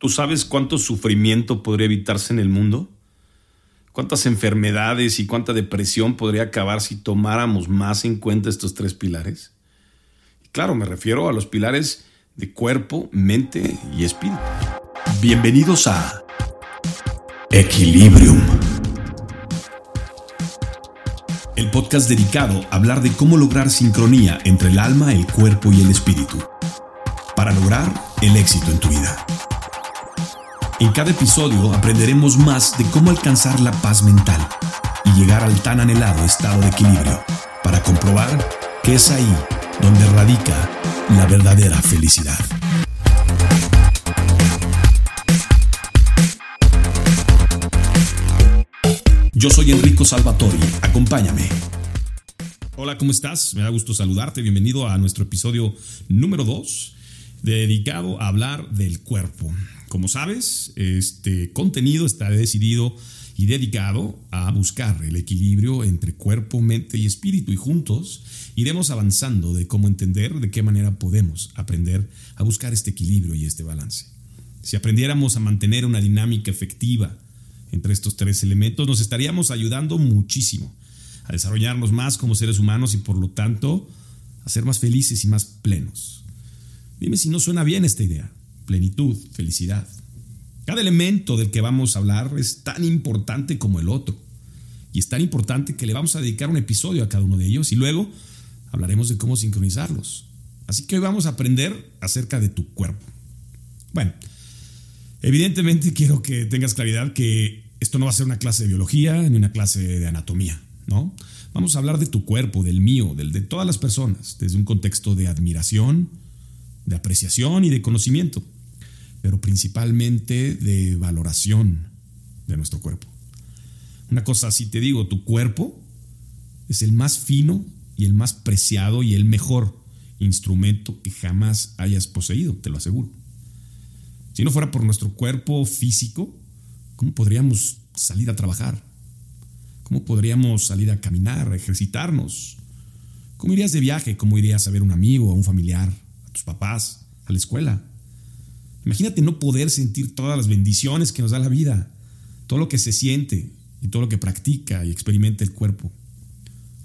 ¿Tú sabes cuánto sufrimiento podría evitarse en el mundo? ¿Cuántas enfermedades y cuánta depresión podría acabar si tomáramos más en cuenta estos tres pilares? Claro, me refiero a los pilares de cuerpo, mente y espíritu. Bienvenidos a Equilibrium. El podcast dedicado a hablar de cómo lograr sincronía entre el alma, el cuerpo y el espíritu. Para lograr el éxito en tu vida. En cada episodio aprenderemos más de cómo alcanzar la paz mental y llegar al tan anhelado estado de equilibrio para comprobar que es ahí donde radica la verdadera felicidad. Yo soy Enrico Salvatori, acompáñame. Hola, ¿cómo estás? Me da gusto saludarte, bienvenido a nuestro episodio número 2 dedicado a hablar del cuerpo. Como sabes, este contenido está decidido y dedicado a buscar el equilibrio entre cuerpo, mente y espíritu y juntos iremos avanzando de cómo entender de qué manera podemos aprender a buscar este equilibrio y este balance. Si aprendiéramos a mantener una dinámica efectiva entre estos tres elementos, nos estaríamos ayudando muchísimo a desarrollarnos más como seres humanos y por lo tanto a ser más felices y más plenos. Dime si no suena bien esta idea plenitud, felicidad. Cada elemento del que vamos a hablar es tan importante como el otro. Y es tan importante que le vamos a dedicar un episodio a cada uno de ellos y luego hablaremos de cómo sincronizarlos. Así que hoy vamos a aprender acerca de tu cuerpo. Bueno, evidentemente quiero que tengas claridad que esto no va a ser una clase de biología ni una clase de anatomía, ¿no? Vamos a hablar de tu cuerpo, del mío, del de todas las personas, desde un contexto de admiración, de apreciación y de conocimiento pero principalmente de valoración de nuestro cuerpo. Una cosa así te digo, tu cuerpo es el más fino y el más preciado y el mejor instrumento que jamás hayas poseído, te lo aseguro. Si no fuera por nuestro cuerpo físico, ¿cómo podríamos salir a trabajar? ¿Cómo podríamos salir a caminar, a ejercitarnos? ¿Cómo irías de viaje? ¿Cómo irías a ver a un amigo, a un familiar, a tus papás, a la escuela? Imagínate no poder sentir todas las bendiciones que nos da la vida, todo lo que se siente y todo lo que practica y experimenta el cuerpo.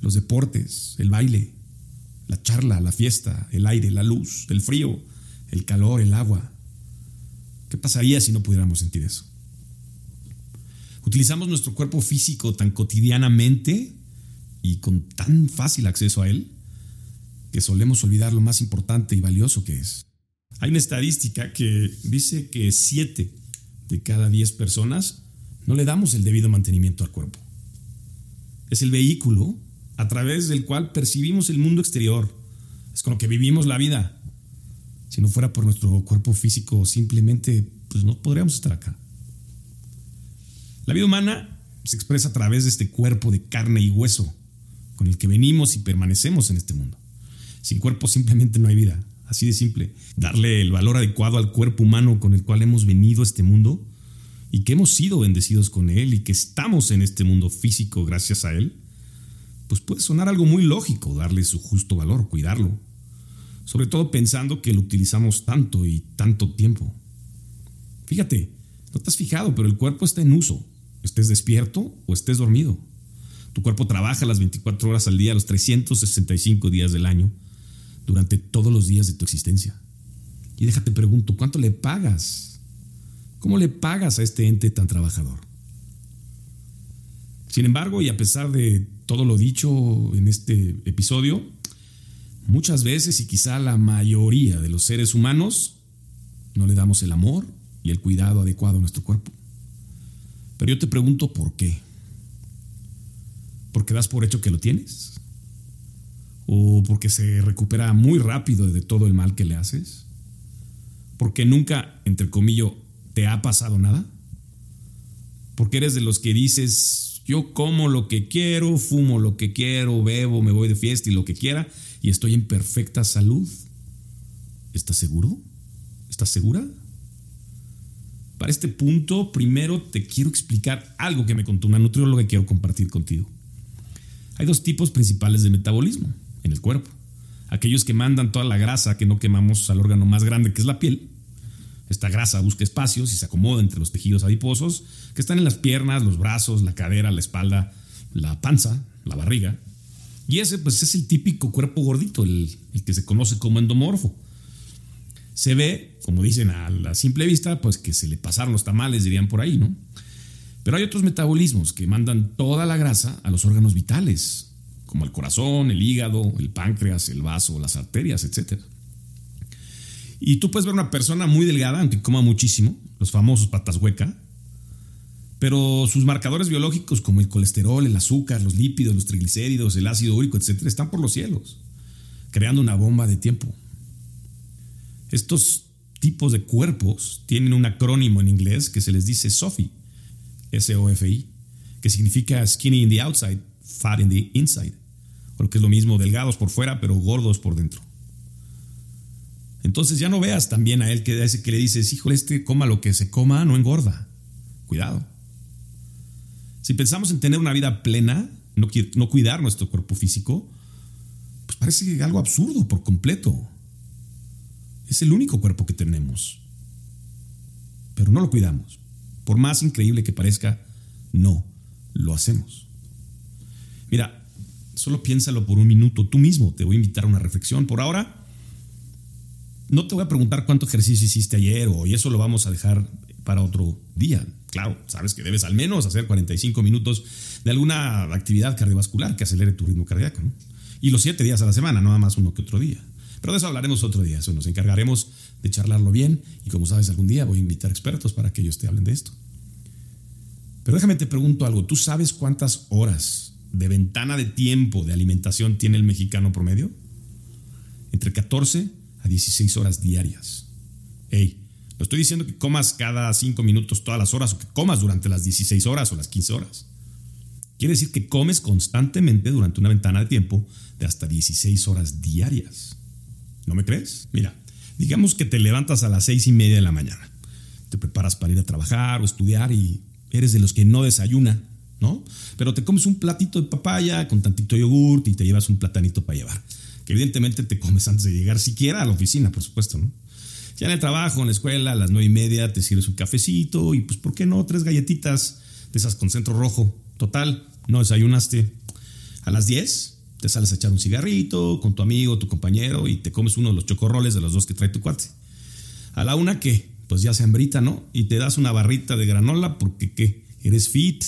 Los deportes, el baile, la charla, la fiesta, el aire, la luz, el frío, el calor, el agua. ¿Qué pasaría si no pudiéramos sentir eso? Utilizamos nuestro cuerpo físico tan cotidianamente y con tan fácil acceso a él que solemos olvidar lo más importante y valioso que es. Hay una estadística que dice que 7 de cada 10 personas no le damos el debido mantenimiento al cuerpo. Es el vehículo a través del cual percibimos el mundo exterior. Es con lo que vivimos la vida. Si no fuera por nuestro cuerpo físico, simplemente pues no podríamos estar acá. La vida humana se expresa a través de este cuerpo de carne y hueso con el que venimos y permanecemos en este mundo. Sin cuerpo simplemente no hay vida. Así de simple. Darle el valor adecuado al cuerpo humano con el cual hemos venido a este mundo y que hemos sido bendecidos con él y que estamos en este mundo físico gracias a él, pues puede sonar algo muy lógico darle su justo valor, cuidarlo. Sobre todo pensando que lo utilizamos tanto y tanto tiempo. Fíjate, no te has fijado, pero el cuerpo está en uso, estés despierto o estés dormido. Tu cuerpo trabaja las 24 horas al día, los 365 días del año durante todos los días de tu existencia. Y déjate pregunto, ¿cuánto le pagas? ¿Cómo le pagas a este ente tan trabajador? Sin embargo, y a pesar de todo lo dicho en este episodio, muchas veces y quizá la mayoría de los seres humanos no le damos el amor y el cuidado adecuado a nuestro cuerpo. Pero yo te pregunto por qué. ¿Porque das por hecho que lo tienes? O porque se recupera muy rápido de todo el mal que le haces, porque nunca, entre comillas, te ha pasado nada, porque eres de los que dices, yo como lo que quiero, fumo lo que quiero, bebo, me voy de fiesta y lo que quiera, y estoy en perfecta salud. ¿Estás seguro? ¿Estás segura? Para este punto, primero te quiero explicar algo que me contó una nutrióloga que quiero compartir contigo. Hay dos tipos principales de metabolismo en el cuerpo. Aquellos que mandan toda la grasa que no quemamos al órgano más grande que es la piel. Esta grasa busca espacios y se acomoda entre los tejidos adiposos que están en las piernas, los brazos, la cadera, la espalda, la panza, la barriga. Y ese pues es el típico cuerpo gordito, el, que se conoce como endomorfo. Se ve, como dicen a la simple vista, pues que se le pasaron los tamales, dirían por ahí, ¿no? Pero hay otros metabolismos que mandan toda la grasa a los órganos vitales, como el corazón, el hígado, el páncreas, el vaso, las arterias, etc. Y tú puedes ver una persona muy delgada, aunque coma muchísimo, los famosos patas hueca, pero sus marcadores biológicos como el colesterol, el azúcar, los lípidos, los triglicéridos, el ácido úrico, etc., están por los cielos, creando una bomba de tiempo. Estos tipos de cuerpos tienen un acrónimo en inglés que se les dice SOFI, S-O-F-I, que significa skinny in the outside, fat in the inside, o lo que es lo mismo, delgados por fuera, pero gordos por dentro. Entonces ya no veas también a él que, que le dices, híjole, este coma lo que se coma, no engorda. Cuidado. Si pensamos en tener una vida plena, no, no cuidar nuestro cuerpo físico, pues parece algo absurdo por completo. Es el único cuerpo que tenemos. Pero no lo cuidamos. Por más increíble que parezca, no lo hacemos. Mira, solo piénsalo por un minuto tú mismo. Te voy a invitar a una reflexión. Por ahora, no te voy a preguntar cuánto ejercicio hiciste ayer o y eso lo vamos a dejar para otro día. Claro, sabes que debes al menos hacer 45 minutos de alguna actividad cardiovascular que acelere tu ritmo cardíaco. Y los siete días a la semana, nada más uno que otro día. Pero de eso hablaremos otro día. Eso nos encargaremos de charlarlo bien. Y como sabes, algún día voy a invitar expertos para que ellos te hablen de esto. Pero déjame te pregunto algo. ¿Tú sabes cuántas horas de ventana de tiempo de alimentación tiene el mexicano promedio? Entre 14 a 16 horas diarias. Hey, no estoy diciendo que comas cada 5 minutos todas las horas o que comas durante las 16 horas o las 15 horas. Quiere decir que comes constantemente durante una ventana de tiempo de hasta 16 horas diarias. ¿No me crees? Mira, digamos que te levantas a las seis y media de la mañana. Te preparas para ir a trabajar o estudiar y eres de los que no desayuna, Pero te comes un platito de papaya con tantito yogurt y te llevas un platanito para llevar. Que evidentemente te comes antes de llegar siquiera a la oficina, por supuesto, ¿no? Ya en el trabajo, en la escuela, a las nueve y media te sirves un cafecito y pues, ¿por qué no? Tres galletitas de esas con centro rojo. Total, no desayunaste. A las diez te sales a echar un cigarrito con tu amigo, tu compañero y te comes uno de los chocorroles de los dos que trae tu cuate. A la una, ¿qué? Pues ya se hambrita, ¿no? Y te das una barrita de granola porque, ¿qué? Eres fit.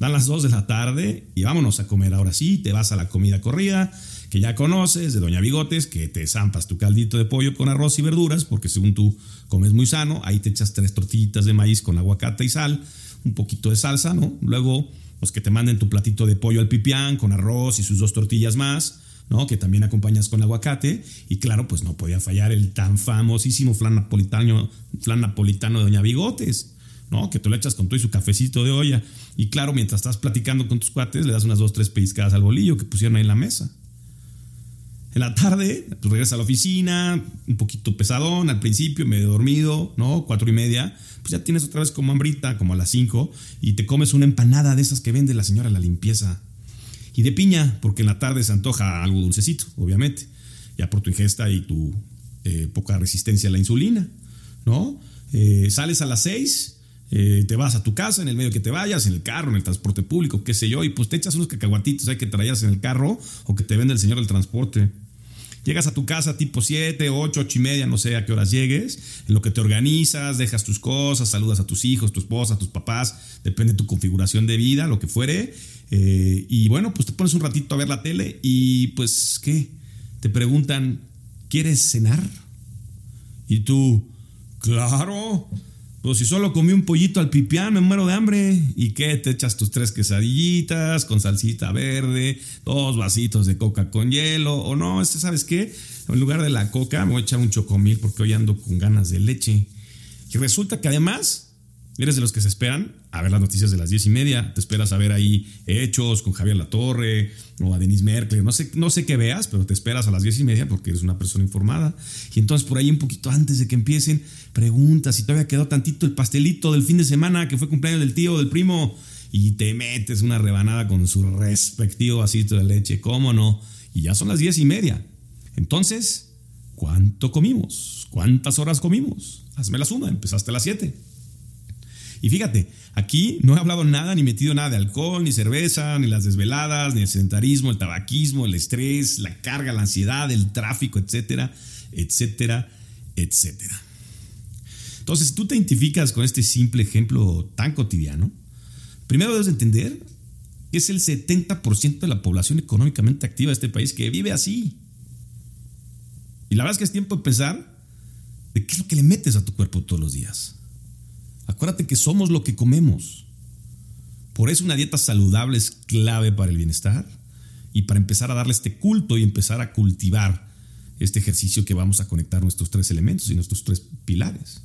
Dan las dos de la tarde y vámonos a comer ahora sí. Te vas a la comida corrida que ya conoces de Doña Bigotes, que te zampas tu caldito de pollo con arroz y verduras, porque según tú comes muy sano, ahí te echas tres tortillitas de maíz con aguacate y sal, un poquito de salsa, ¿no? Luego pues que te manden tu platito de pollo al pipián con arroz y sus dos tortillas más, ¿no? Que también acompañas con aguacate. Y claro, pues no podía fallar el tan famosísimo flan flan napolitano de Doña Bigotes, ¿no? Que tú le echas con todo y su cafecito de olla. Y claro, mientras estás platicando con tus cuates, le das unas dos, tres pellizcadas al bolillo que pusieron ahí en la mesa. En la tarde, tú regresas a la oficina, un poquito pesadón al principio, medio dormido, ¿no? Cuatro y media. Pues ya tienes otra vez como hambrita, como a las cinco, y te comes una empanada de esas que vende la señora la limpieza. Y de piña, porque en la tarde se antoja algo dulcecito, obviamente. Ya por tu ingesta y tu eh, poca resistencia a la insulina, ¿no? Eh, sales a las seis, eh, te vas a tu casa, en el medio que te vayas, en el carro, en el transporte público, qué sé yo, y pues te echas unos cacahuatitos hay que traías en el carro o que te vende el señor del transporte. Llegas a tu casa tipo 7, 8, 8 y media, no sé a qué horas llegues, en lo que te organizas, dejas tus cosas, saludas a tus hijos, tu esposa, tus papás, depende de tu configuración de vida, lo que fuere. Eh, y bueno, pues te pones un ratito a ver la tele y pues, ¿qué? Te preguntan, ¿quieres cenar? Y tú, claro. Pues si solo comí un pollito al pipián, me muero de hambre. ¿Y qué? Te echas tus tres quesadillitas con salsita verde, dos vasitos de coca con hielo. O no, este, ¿sabes qué? En lugar de la coca, me voy a echar un chocomil porque hoy ando con ganas de leche. Y resulta que además Eres de los que se esperan a ver las noticias de las diez y media. Te esperas a ver ahí Hechos con Javier Latorre o a Denis Merkel. No sé, no sé qué veas, pero te esperas a las diez y media porque eres una persona informada. Y entonces por ahí un poquito antes de que empiecen, preguntas si todavía quedó tantito el pastelito del fin de semana que fue cumpleaños del tío o del primo. Y te metes una rebanada con su respectivo vasito de leche. ¿Cómo no? Y ya son las diez y media. Entonces, ¿cuánto comimos? ¿Cuántas horas comimos? hazme la suma, empezaste a las 7. Y fíjate, aquí no he hablado nada ni metido nada de alcohol, ni cerveza, ni las desveladas, ni el sedentarismo, el tabaquismo, el estrés, la carga, la ansiedad, el tráfico, etcétera, etcétera, etcétera. Entonces, si tú te identificas con este simple ejemplo tan cotidiano, primero debes entender que es el 70% de la población económicamente activa de este país que vive así. Y la verdad es que es tiempo de pensar de qué es lo que le metes a tu cuerpo todos los días. Acuérdate que somos lo que comemos. Por eso una dieta saludable es clave para el bienestar y para empezar a darle este culto y empezar a cultivar este ejercicio que vamos a conectar nuestros tres elementos y nuestros tres pilares.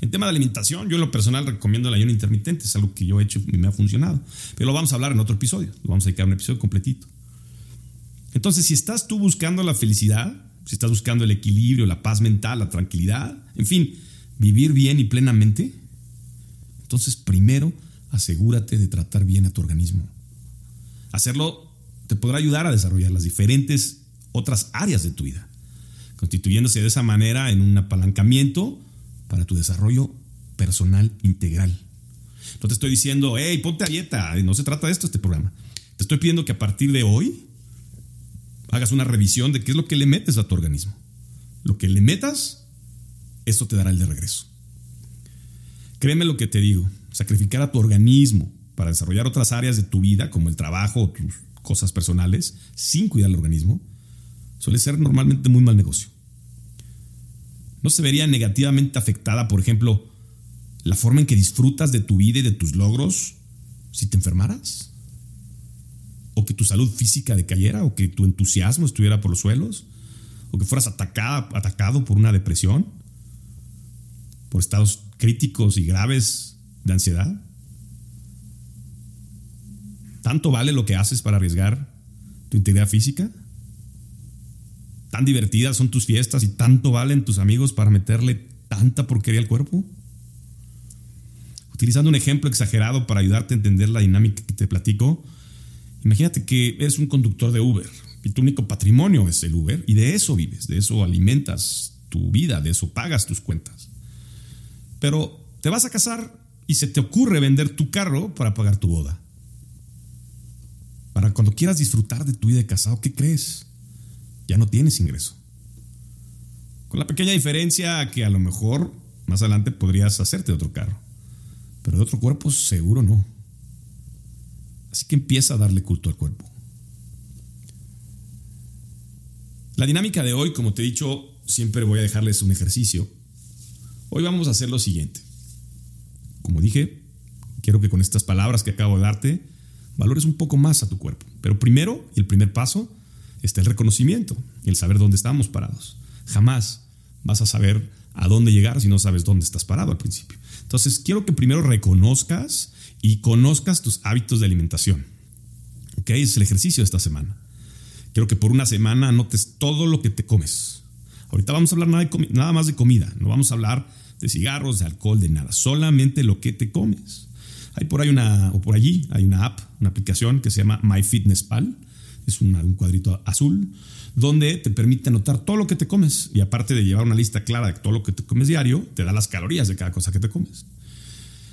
En tema de alimentación, yo en lo personal recomiendo el ayuno intermitente, es algo que yo he hecho y me ha funcionado. Pero lo vamos a hablar en otro episodio, lo vamos a dedicar un episodio completito. Entonces, si estás tú buscando la felicidad, si estás buscando el equilibrio, la paz mental, la tranquilidad, en fin, vivir bien y plenamente, entonces primero asegúrate de tratar bien a tu organismo. Hacerlo te podrá ayudar a desarrollar las diferentes otras áreas de tu vida, constituyéndose de esa manera en un apalancamiento para tu desarrollo personal integral. No te estoy diciendo, hey, ponte a dieta, no se trata de esto este programa. Te estoy pidiendo que a partir de hoy hagas una revisión de qué es lo que le metes a tu organismo. Lo que le metas, eso te dará el de regreso. Créeme lo que te digo, sacrificar a tu organismo para desarrollar otras áreas de tu vida, como el trabajo o tus cosas personales, sin cuidar el organismo, suele ser normalmente muy mal negocio. ¿No se vería negativamente afectada, por ejemplo, la forma en que disfrutas de tu vida y de tus logros si te enfermaras? ¿O que tu salud física decayera? ¿O que tu entusiasmo estuviera por los suelos? ¿O que fueras atacada, atacado por una depresión? ¿Por estados críticos y graves de ansiedad? ¿Tanto vale lo que haces para arriesgar tu integridad física? tan divertidas son tus fiestas y tanto valen tus amigos para meterle tanta porquería al cuerpo? Utilizando un ejemplo exagerado para ayudarte a entender la dinámica que te platico, imagínate que eres un conductor de Uber y tu único patrimonio es el Uber y de eso vives, de eso alimentas tu vida, de eso pagas tus cuentas. Pero te vas a casar y se te ocurre vender tu carro para pagar tu boda. Para cuando quieras disfrutar de tu vida de casado, ¿qué crees? ya no tienes ingreso. Con la pequeña diferencia que a lo mejor más adelante podrías hacerte otro carro, pero de otro cuerpo seguro no. Así que empieza a darle culto al cuerpo. La dinámica de hoy, como te he dicho, siempre voy a dejarles un ejercicio. Hoy vamos a hacer lo siguiente. Como dije, quiero que con estas palabras que acabo de darte, valores un poco más a tu cuerpo. Pero primero, el primer paso, está el reconocimiento, el saber dónde estamos parados. Jamás vas a saber a dónde llegar si no sabes dónde estás parado al principio. Entonces, quiero que primero reconozcas y conozcas tus hábitos de alimentación. ¿Ok? Es el ejercicio de esta semana. Quiero que por una semana anotes todo lo que te comes. Ahorita vamos a hablar nada, nada más de comida. No vamos a hablar de cigarros, de alcohol, de nada. Solamente lo que te comes. Hay por ahí una, o por allí, hay una app, una aplicación que se llama MyFitnessPal es un cuadrito azul, donde te permite anotar todo lo que te comes. Y aparte de llevar una lista clara de todo lo que te comes diario, te da las calorías de cada cosa que te comes.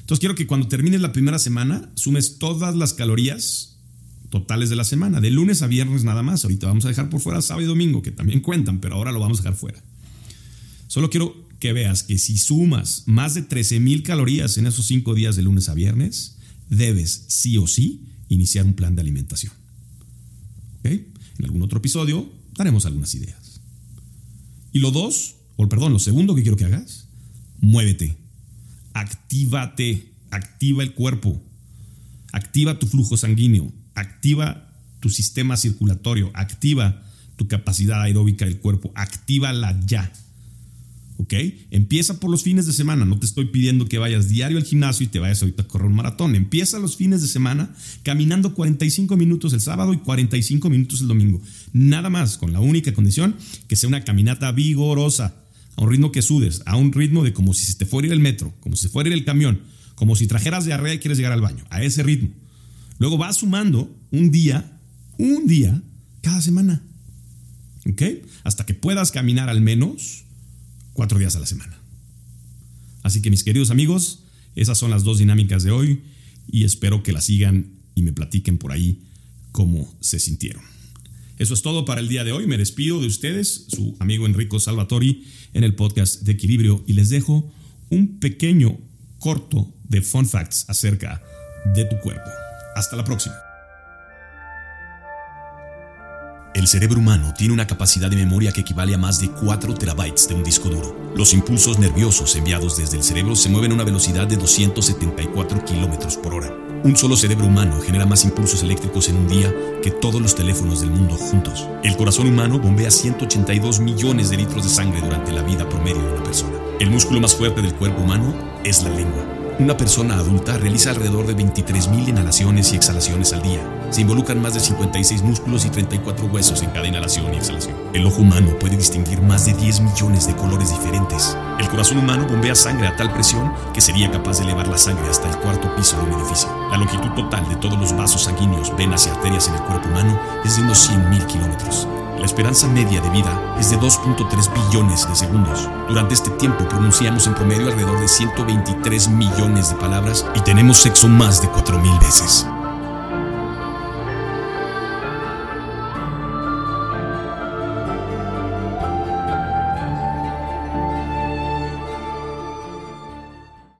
Entonces quiero que cuando termines la primera semana, sumes todas las calorías totales de la semana, de lunes a viernes nada más. Ahorita vamos a dejar por fuera sábado y domingo, que también cuentan, pero ahora lo vamos a dejar fuera. Solo quiero que veas que si sumas más de 13 mil calorías en esos cinco días de lunes a viernes, debes sí o sí iniciar un plan de alimentación. En algún otro episodio daremos algunas ideas. Y lo dos, o perdón, lo segundo que quiero que hagas, muévete, actívate, activa el cuerpo, activa tu flujo sanguíneo, activa tu sistema circulatorio, activa tu capacidad aeróbica del cuerpo, actívala ya. ¿ok? Empieza por los fines de semana, no te estoy pidiendo que vayas diario al gimnasio y te vayas ahorita a correr un maratón, empieza los fines de semana caminando 45 minutos el sábado y 45 minutos el domingo, nada más, con la única condición que sea una caminata vigorosa, a un ritmo que sudes, a un ritmo de como si se te fuera ir el metro, como si se fuera ir el camión, como si trajeras diarrea y quieres llegar al baño, a ese ritmo. Luego vas sumando un día, un día, cada semana. ¿Ok? Hasta que puedas caminar al menos cuatro días a la semana. Así que mis queridos amigos, esas son las dos dinámicas de hoy y espero que las sigan y me platiquen por ahí cómo se sintieron. Eso es todo para el día de hoy. Me despido de ustedes, su amigo Enrico Salvatori, en el podcast de Equilibrio y les dejo un pequeño corto de fun facts acerca de tu cuerpo. Hasta la próxima. El cerebro humano tiene una capacidad de memoria que equivale a más de 4 terabytes de un disco duro. Los impulsos nerviosos enviados desde el cerebro se mueven a una velocidad de 274 kilómetros por hora. Un solo cerebro humano genera más impulsos eléctricos en un día que todos los teléfonos del mundo juntos. El corazón humano bombea 182 millones de litros de sangre durante la vida promedio de una persona. El músculo más fuerte del cuerpo humano es la lengua. Una persona adulta realiza alrededor de 23.000 inhalaciones y exhalaciones al día. Se involucran más de 56 músculos y 34 huesos en cada inhalación y exhalación. El ojo humano puede distinguir más de 10 millones de colores diferentes. El corazón humano bombea sangre a tal presión que sería capaz de elevar la sangre hasta el cuarto piso de un edificio. La longitud total de todos los vasos sanguíneos, venas y arterias en el cuerpo humano es de unos 100.000 kilómetros. La esperanza media de vida es de 2.3 billones de segundos. Durante este tiempo pronunciamos en promedio alrededor de 123 millones de palabras y tenemos sexo más de 4.000 veces.